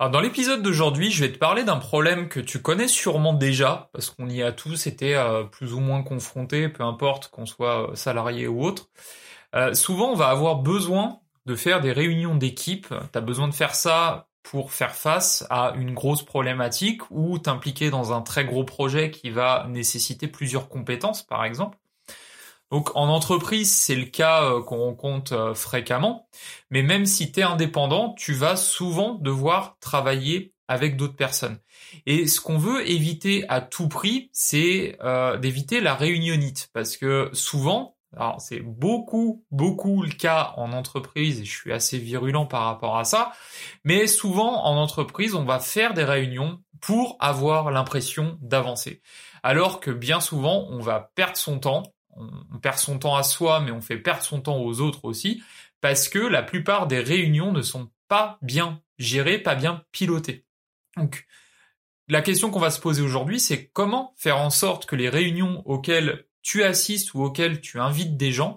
Alors dans l'épisode d'aujourd'hui, je vais te parler d'un problème que tu connais sûrement déjà, parce qu'on y a tous été euh, plus ou moins confrontés, peu importe qu'on soit euh, salarié ou autre. Euh, souvent, on va avoir besoin de faire des réunions d'équipe. Tu as besoin de faire ça pour faire face à une grosse problématique ou t'impliquer dans un très gros projet qui va nécessiter plusieurs compétences, par exemple. Donc en entreprise, c'est le cas euh, qu'on rencontre euh, fréquemment, mais même si tu es indépendant, tu vas souvent devoir travailler avec d'autres personnes. Et ce qu'on veut éviter à tout prix, c'est euh, d'éviter la réunionnite, parce que souvent, alors c'est beaucoup, beaucoup le cas en entreprise, et je suis assez virulent par rapport à ça, mais souvent en entreprise, on va faire des réunions pour avoir l'impression d'avancer. Alors que bien souvent, on va perdre son temps on, perd son temps à soi, mais on fait perdre son temps aux autres aussi, parce que la plupart des réunions ne sont pas bien gérées, pas bien pilotées. Donc, la question qu'on va se poser aujourd'hui, c'est comment faire en sorte que les réunions auxquelles tu assistes ou auxquelles tu invites des gens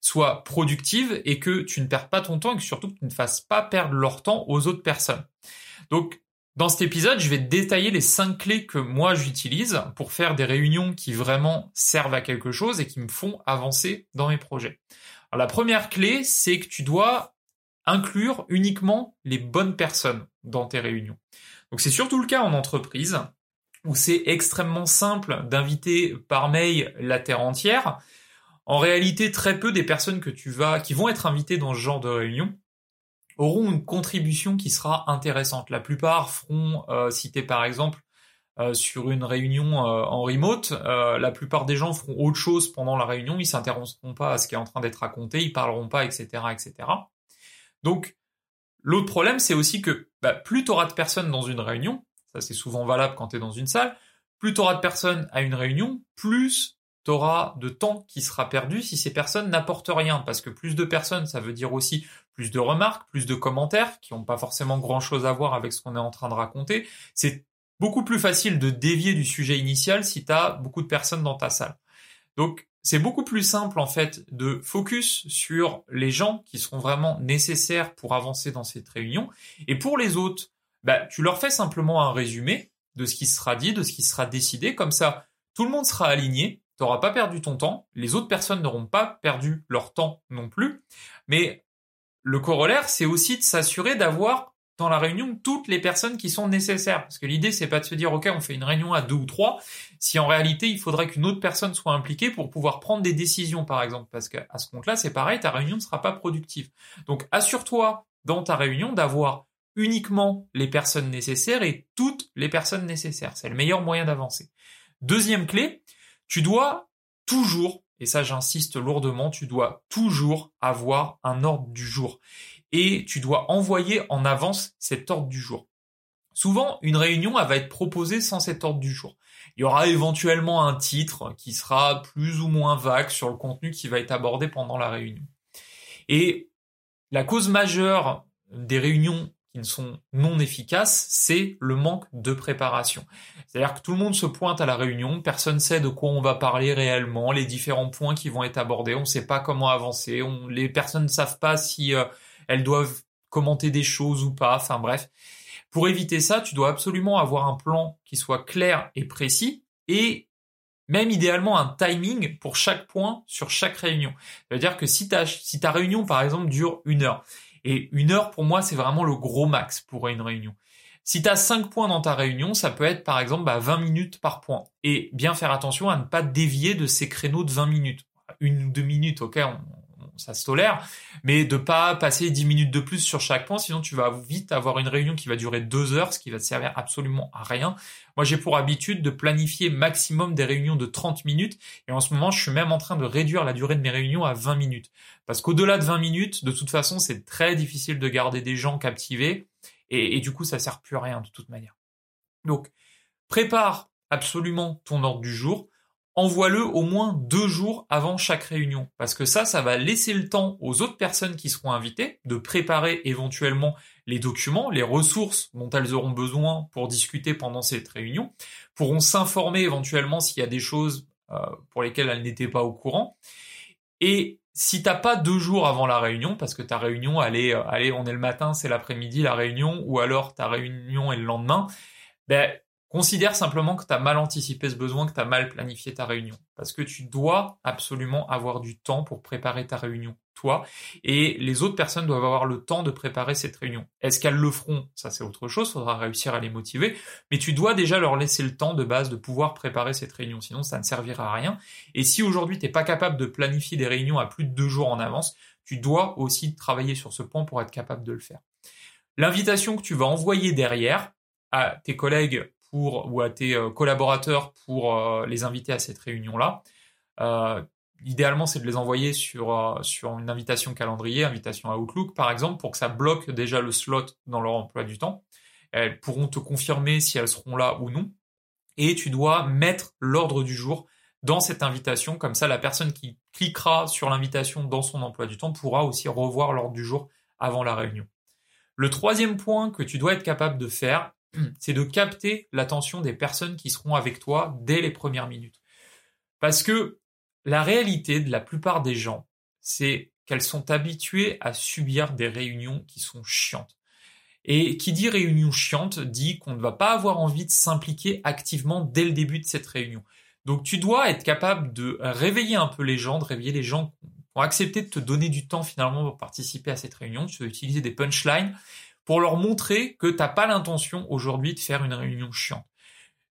soient productives et que tu ne perds pas ton temps et que surtout que tu ne fasses pas perdre leur temps aux autres personnes. Donc, dans cet épisode, je vais détailler les cinq clés que moi j'utilise pour faire des réunions qui vraiment servent à quelque chose et qui me font avancer dans mes projets. La première clé, c'est que tu dois inclure uniquement les bonnes personnes dans tes réunions. Donc c'est surtout le cas en entreprise où c'est extrêmement simple d'inviter par mail la terre entière. En réalité, très peu des personnes que tu vas, qui vont être invitées dans ce genre de réunion auront une contribution qui sera intéressante. La plupart feront, euh, si par exemple euh, sur une réunion euh, en remote, euh, la plupart des gens feront autre chose pendant la réunion, ils s'interrompront pas à ce qui est en train d'être raconté, ils parleront pas, etc., etc. Donc, l'autre problème, c'est aussi que bah, plus tu auras de personnes dans une réunion, ça c'est souvent valable quand tu es dans une salle, plus tu auras de personnes à une réunion, plus tu auras de temps qui sera perdu si ces personnes n'apportent rien. Parce que plus de personnes, ça veut dire aussi plus de remarques, plus de commentaires qui n'ont pas forcément grand-chose à voir avec ce qu'on est en train de raconter. C'est beaucoup plus facile de dévier du sujet initial si tu as beaucoup de personnes dans ta salle. Donc, c'est beaucoup plus simple en fait de focus sur les gens qui seront vraiment nécessaires pour avancer dans cette réunion. Et pour les autres, bah, tu leur fais simplement un résumé de ce qui sera dit, de ce qui sera décidé. Comme ça, tout le monde sera aligné tu n'auras pas perdu ton temps, les autres personnes n'auront pas perdu leur temps non plus. Mais le corollaire, c'est aussi de s'assurer d'avoir dans la réunion toutes les personnes qui sont nécessaires. Parce que l'idée, c'est pas de se dire, OK, on fait une réunion à deux ou trois, si en réalité, il faudrait qu'une autre personne soit impliquée pour pouvoir prendre des décisions, par exemple. Parce qu'à ce compte-là, c'est pareil, ta réunion ne sera pas productive. Donc, assure-toi dans ta réunion d'avoir uniquement les personnes nécessaires et toutes les personnes nécessaires. C'est le meilleur moyen d'avancer. Deuxième clé, tu dois toujours, et ça j'insiste lourdement, tu dois toujours avoir un ordre du jour. Et tu dois envoyer en avance cet ordre du jour. Souvent, une réunion elle va être proposée sans cet ordre du jour. Il y aura éventuellement un titre qui sera plus ou moins vague sur le contenu qui va être abordé pendant la réunion. Et la cause majeure des réunions qui ne sont non efficaces, c'est le manque de préparation. C'est-à-dire que tout le monde se pointe à la réunion, personne ne sait de quoi on va parler réellement, les différents points qui vont être abordés, on ne sait pas comment avancer, les personnes ne savent pas si euh, elles doivent commenter des choses ou pas, enfin bref. Pour éviter ça, tu dois absolument avoir un plan qui soit clair et précis et même idéalement un timing pour chaque point sur chaque réunion. C'est-à-dire que si ta, si ta réunion, par exemple, dure une heure, et une heure, pour moi, c'est vraiment le gros max pour une réunion. Si tu as 5 points dans ta réunion, ça peut être par exemple 20 bah, minutes par point. Et bien faire attention à ne pas dévier de ces créneaux de 20 minutes. Une ou deux minutes, ok, ça se tolère, mais de pas passer 10 minutes de plus sur chaque point, sinon tu vas vite avoir une réunion qui va durer 2 heures, ce qui va te servir absolument à rien. Moi, j'ai pour habitude de planifier maximum des réunions de 30 minutes, et en ce moment, je suis même en train de réduire la durée de mes réunions à 20 minutes. Parce qu'au-delà de 20 minutes, de toute façon, c'est très difficile de garder des gens captivés, et, du coup, ça sert plus à rien de toute manière. Donc, prépare absolument ton ordre du jour, envoie-le au moins deux jours avant chaque réunion. Parce que ça, ça va laisser le temps aux autres personnes qui seront invitées de préparer éventuellement les documents, les ressources dont elles auront besoin pour discuter pendant cette réunion, pourront s'informer éventuellement s'il y a des choses euh, pour lesquelles elles n'étaient pas au courant. Et si t'as pas deux jours avant la réunion, parce que ta réunion, elle est, euh, allez, on est le matin, c'est l'après-midi la réunion, ou alors ta réunion est le lendemain, ben, Considère simplement que tu as mal anticipé ce besoin, que tu as mal planifié ta réunion. Parce que tu dois absolument avoir du temps pour préparer ta réunion, toi. Et les autres personnes doivent avoir le temps de préparer cette réunion. Est-ce qu'elles le feront? Ça, c'est autre chose. Faudra réussir à les motiver. Mais tu dois déjà leur laisser le temps de base de pouvoir préparer cette réunion. Sinon, ça ne servira à rien. Et si aujourd'hui, tu n'es pas capable de planifier des réunions à plus de deux jours en avance, tu dois aussi travailler sur ce point pour être capable de le faire. L'invitation que tu vas envoyer derrière à tes collègues ou à tes euh, collaborateurs pour euh, les inviter à cette réunion-là. Euh, idéalement, c'est de les envoyer sur, sur une invitation calendrier, invitation à Outlook par exemple, pour que ça bloque déjà le slot dans leur emploi du temps. Elles pourront te confirmer si elles seront là ou non. Et tu dois mettre l'ordre du jour dans cette invitation, comme ça la personne qui cliquera sur l'invitation dans son emploi du temps pourra aussi revoir l'ordre du jour avant la réunion. Le troisième point que tu dois être capable de faire, c'est de capter l'attention des personnes qui seront avec toi dès les premières minutes. Parce que la réalité de la plupart des gens, c'est qu'elles sont habituées à subir des réunions qui sont chiantes. Et qui dit réunion chiante dit qu'on ne va pas avoir envie de s'impliquer activement dès le début de cette réunion. Donc tu dois être capable de réveiller un peu les gens, de réveiller les gens qui ont accepté de te donner du temps finalement pour participer à cette réunion. Tu dois utiliser des punchlines pour leur montrer que t'as pas l'intention aujourd'hui de faire une réunion chiante.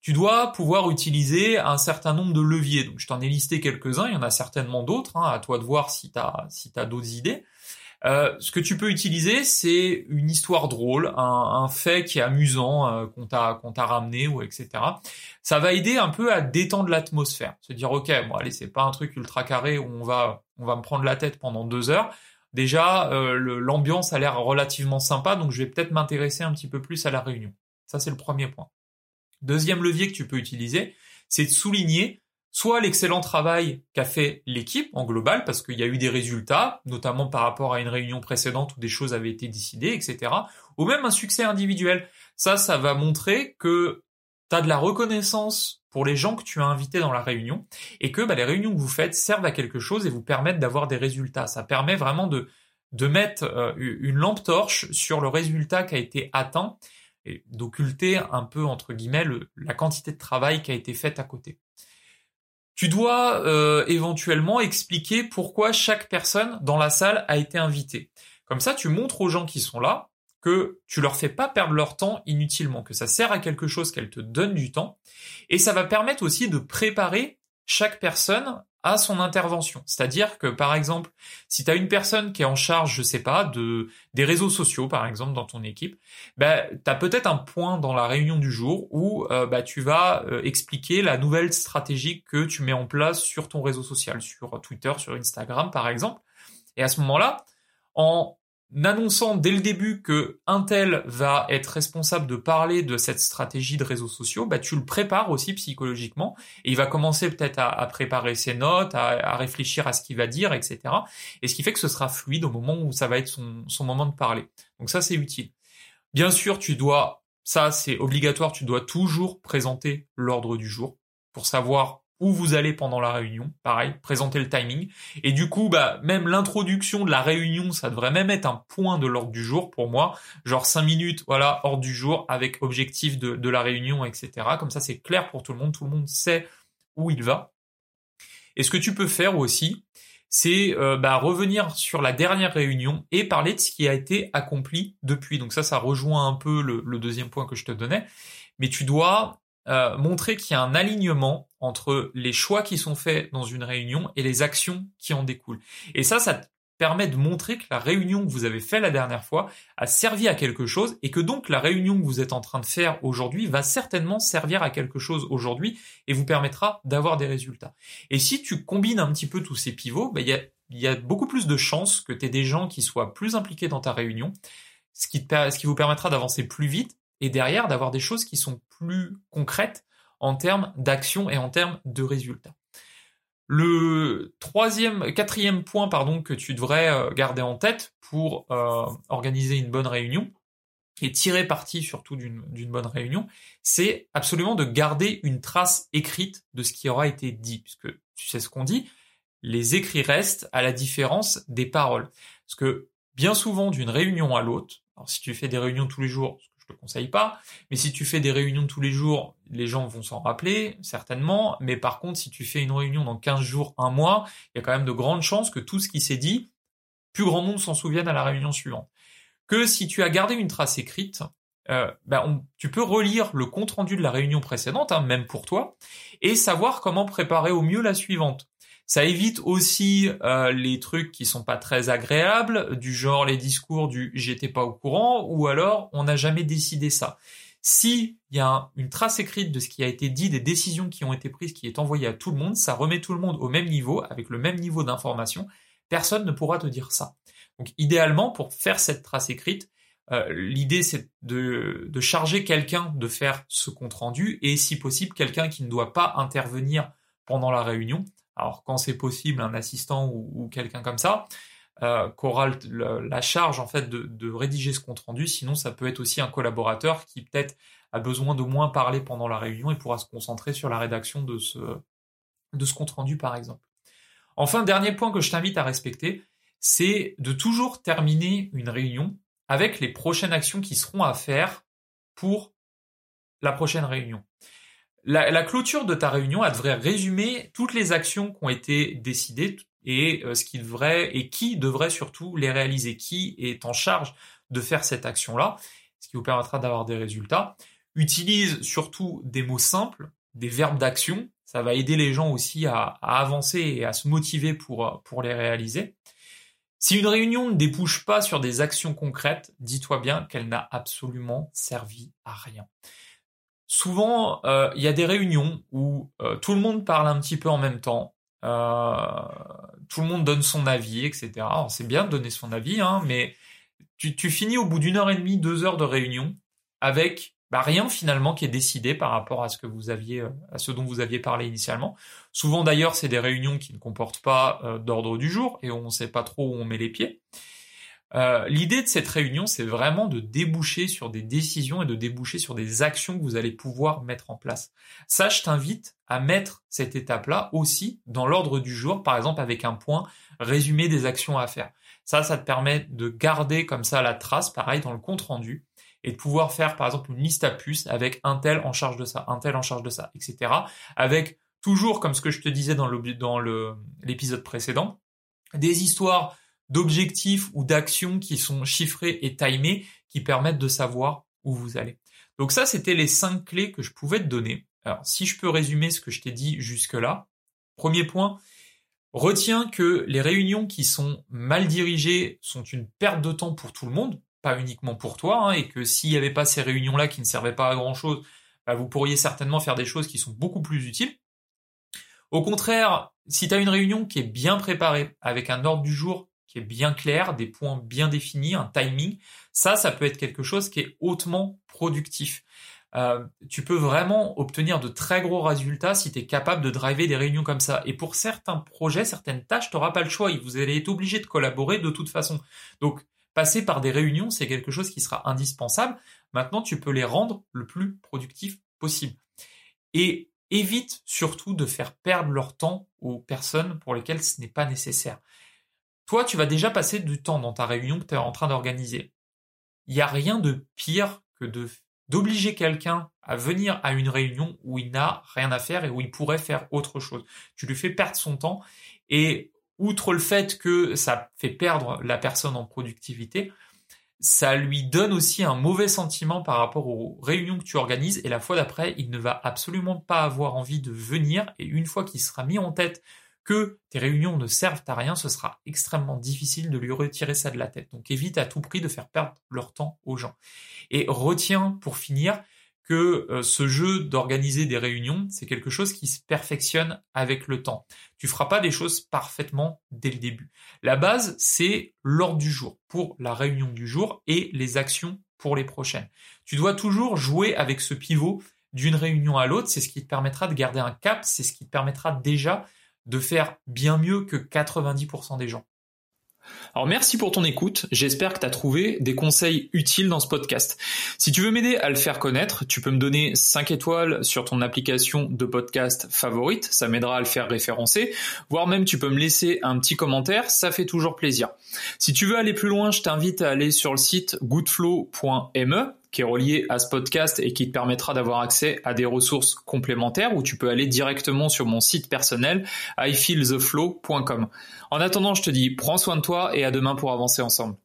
Tu dois pouvoir utiliser un certain nombre de leviers. Donc, je t'en ai listé quelques-uns. Il y en a certainement d'autres. Hein, à toi de voir si t'as si t'as d'autres idées. Euh, ce que tu peux utiliser, c'est une histoire drôle, un, un fait qui est amusant euh, qu'on t'a qu'on t'a ramené ou etc. Ça va aider un peu à détendre l'atmosphère, se dire ok, bon allez, c'est pas un truc ultra carré où on va on va me prendre la tête pendant deux heures déjà euh, l'ambiance a l'air relativement sympa, donc je vais peut-être m'intéresser un petit peu plus à la réunion. Ça, c'est le premier point. Deuxième levier que tu peux utiliser, c'est de souligner soit l'excellent travail qu'a fait l'équipe en global, parce qu'il y a eu des résultats, notamment par rapport à une réunion précédente où des choses avaient été décidées, etc., ou même un succès individuel. Ça, ça va montrer que tu as de la reconnaissance pour les gens que tu as invités dans la réunion et que bah, les réunions que vous faites servent à quelque chose et vous permettent d'avoir des résultats. Ça permet vraiment de, de mettre euh, une lampe torche sur le résultat qui a été atteint et d'occulter un peu, entre guillemets, la quantité de travail qui a été faite à côté. Tu dois euh, éventuellement expliquer pourquoi chaque personne dans la salle a été invitée. Comme ça, tu montres aux gens qui sont là que tu leur fais pas perdre leur temps inutilement, que ça sert à quelque chose, qu'elle te donne du temps, et ça va permettre aussi de préparer chaque personne à son intervention. C'est-à-dire que, par exemple, si tu as une personne qui est en charge, je sais pas, de des réseaux sociaux, par exemple, dans ton équipe, bah, tu as peut-être un point dans la réunion du jour où euh, bah, tu vas euh, expliquer la nouvelle stratégie que tu mets en place sur ton réseau social, sur Twitter, sur Instagram, par exemple. Et à ce moment-là, en annonçant dès le début que Intel va être responsable de parler de cette stratégie de réseaux sociaux, bah tu le prépares aussi psychologiquement et il va commencer peut-être à, préparer ses notes, à, réfléchir à ce qu'il va dire, etc. Et ce qui fait que ce sera fluide au moment où ça va être son moment de parler. Donc ça c'est utile. Bien sûr, tu dois, ça c'est obligatoire, tu dois toujours présenter l'ordre du jour pour savoir où vous allez pendant la réunion, pareil, présenter le timing. Et du coup, bah, même l'introduction de la réunion, ça devrait même être un point de l'ordre du jour pour moi. Genre cinq minutes, voilà, ordre du jour avec objectif de, de la réunion, etc. Comme ça, c'est clair pour tout le monde. Tout le monde sait où il va. Et ce que tu peux faire aussi, c'est euh, bah, revenir sur la dernière réunion et parler de ce qui a été accompli depuis. Donc ça, ça rejoint un peu le deuxième point que je te donnais. Mais tu dois euh, montrer qu'il y a un alignement entre les choix qui sont faits dans une réunion et les actions qui en découlent. Et ça, ça permet de montrer que la réunion que vous avez faite la dernière fois a servi à quelque chose et que donc la réunion que vous êtes en train de faire aujourd'hui va certainement servir à quelque chose aujourd'hui et vous permettra d'avoir des résultats. Et si tu combines un petit peu tous ces pivots, ben, il y, a, y, a, beaucoup plus de chances que tu aies des gens qui soient plus impliqués dans ta réunion, ce qui, te, ce qui vous permettra d'avancer plus vite et derrière d'avoir des choses qui sont plus concrètes en termes d'action et en termes de résultats. Le troisième, quatrième point, pardon, que tu devrais euh, garder en tête pour euh, organiser une bonne réunion et tirer parti surtout d'une bonne réunion, c'est absolument de garder une trace écrite de ce qui aura été dit, puisque tu sais ce qu'on dit, les écrits restent à la différence des paroles. Parce que bien souvent, d'une réunion à l'autre, si tu fais des réunions tous les jours, je te conseille pas, mais si tu fais des réunions tous les jours, les gens vont s'en rappeler, certainement, mais par contre, si tu fais une réunion dans 15 jours, un mois, il y a quand même de grandes chances que tout ce qui s'est dit, plus grand monde s'en souvienne à la réunion suivante. Que si tu as gardé une trace écrite, euh, ben tu peux relire le compte rendu de la réunion précédente, hein, même pour toi, et savoir comment préparer au mieux la suivante. Ça évite aussi euh, les trucs qui sont pas très agréables, du genre les discours du j'étais pas au courant ou alors on n'a jamais décidé ça. Si il y a une trace écrite de ce qui a été dit, des décisions qui ont été prises, qui est envoyée à tout le monde, ça remet tout le monde au même niveau, avec le même niveau d'information. Personne ne pourra te dire ça. Donc idéalement, pour faire cette trace écrite, euh, l'idée c'est de, de charger quelqu'un de faire ce compte rendu et si possible quelqu'un qui ne doit pas intervenir pendant la réunion alors quand c'est possible, un assistant ou, quelqu'un comme ça, euh, qu'aura la charge en fait de, rédiger ce compte rendu. Sinon, ça peut être aussi un collaborateur qui peut-être a besoin de moins parler pendant la réunion et pourra se concentrer sur la rédaction de ce, de ce compte rendu, par exemple. Enfin, dernier point que je t'invite à respecter, c'est de toujours terminer une réunion avec les prochaines actions qui seront à faire pour la prochaine réunion. La, clôture de ta réunion, elle devrait résumer toutes les actions qui ont été décidées et euh, ce qui devrait et qui devrait surtout les réaliser, qui est en charge de faire cette action-là, ce qui vous permettra d'avoir des résultats. Utilise surtout des mots simples, des verbes d'action. Ça va aider les gens aussi à, avancer et à se motiver pour, pour les réaliser. Si une réunion ne débouche pas sur des actions concrètes, dis-toi bien qu'elle n'a absolument servi à rien souvent, euh, il y a des réunions où euh, tout le monde parle un petit peu en même temps, euh, tout le monde donne son avis, etc. C'est bien de donner son avis, hein, mais tu, tu, finis au bout d'une heure et demie, deux heures de réunion avec bah, rien finalement qui est décidé par rapport à ce que vous aviez, à ce dont vous aviez parlé initialement. Souvent d'ailleurs, c'est des réunions qui ne comportent pas d'ordre du jour et on ne sait pas trop où on met les pieds. Euh, l'idée de cette réunion, c'est vraiment de déboucher sur des décisions et de déboucher sur des actions que vous allez pouvoir mettre en place. Ça, je t'invite à mettre cette étape-là aussi dans l'ordre du jour, par exemple avec un point résumé des actions à faire. Ça, ça te permet de garder comme ça la trace, pareil, dans le compte rendu, et de pouvoir faire, par exemple, une liste à puces avec un tel en charge de ça, un tel en charge de ça, etc. Avec toujours, comme ce que je te disais dans l'épisode précédent, des histoires d'objectifs ou d'actions qui sont chiffrés et timés qui permettent de savoir où vous allez. Donc ça, c'était les cinq clés que je pouvais te donner. Alors, si je peux résumer ce que je t'ai dit jusque-là, premier point, retiens que les réunions qui sont mal dirigées sont une perte de temps pour tout le monde, pas uniquement pour toi, hein, et que s'il n'y avait pas ces réunions-là qui ne servaient pas à grand-chose, bah, vous pourriez certainement faire des choses qui sont beaucoup plus utiles. Au contraire, si tu as une réunion qui est bien préparée, avec un ordre du jour bien clair, des points bien définis, un timing, ça, ça peut être quelque chose qui est hautement productif. Euh, tu peux vraiment obtenir de très gros résultats si tu es capable de driver des réunions comme ça. Et pour certains projets, certaines tâches, tu n'auras pas le choix. Vous allez être obligé de collaborer de toute façon. Donc, passer par des réunions, c'est quelque chose qui sera indispensable. Maintenant, tu peux les rendre le plus productif possible. Et évite surtout de faire perdre leur temps aux personnes pour lesquelles ce n'est pas nécessaire. Toi, tu vas déjà passer du temps dans ta réunion que tu es en train d'organiser. Il n'y a rien de pire que de d'obliger quelqu'un à venir à une réunion où il n'a rien à faire et où il pourrait faire autre chose. Tu lui fais perdre son temps et outre le fait que ça fait perdre la personne en productivité, ça lui donne aussi un mauvais sentiment par rapport aux réunions que tu organises et la fois d'après, il ne va absolument pas avoir envie de venir et une fois qu'il sera mis en tête que tes réunions ne servent à rien, ce sera extrêmement difficile de lui retirer ça de la tête. Donc évite à tout prix de faire perdre leur temps aux gens. Et retiens pour finir que euh, ce jeu d'organiser des réunions, c'est quelque chose qui se perfectionne avec le temps. Tu feras pas des choses parfaitement dès le début. La base, c'est l'ordre du jour pour la réunion du jour et les actions pour les prochaines. Tu dois toujours jouer avec ce pivot d'une réunion à l'autre, c'est ce qui te permettra de garder un cap, c'est ce qui te permettra déjà de faire bien mieux que 90% des gens. Alors merci pour ton écoute, j'espère que tu as trouvé des conseils utiles dans ce podcast. Si tu veux m'aider à le faire connaître, tu peux me donner 5 étoiles sur ton application de podcast favorite, ça m'aidera à le faire référencer, voire même tu peux me laisser un petit commentaire, ça fait toujours plaisir. Si tu veux aller plus loin, je t'invite à aller sur le site goodflow.me qui est relié à ce podcast et qui te permettra d'avoir accès à des ressources complémentaires où tu peux aller directement sur mon site personnel ifeeltheflow.com. En attendant, je te dis prends soin de toi et à demain pour avancer ensemble.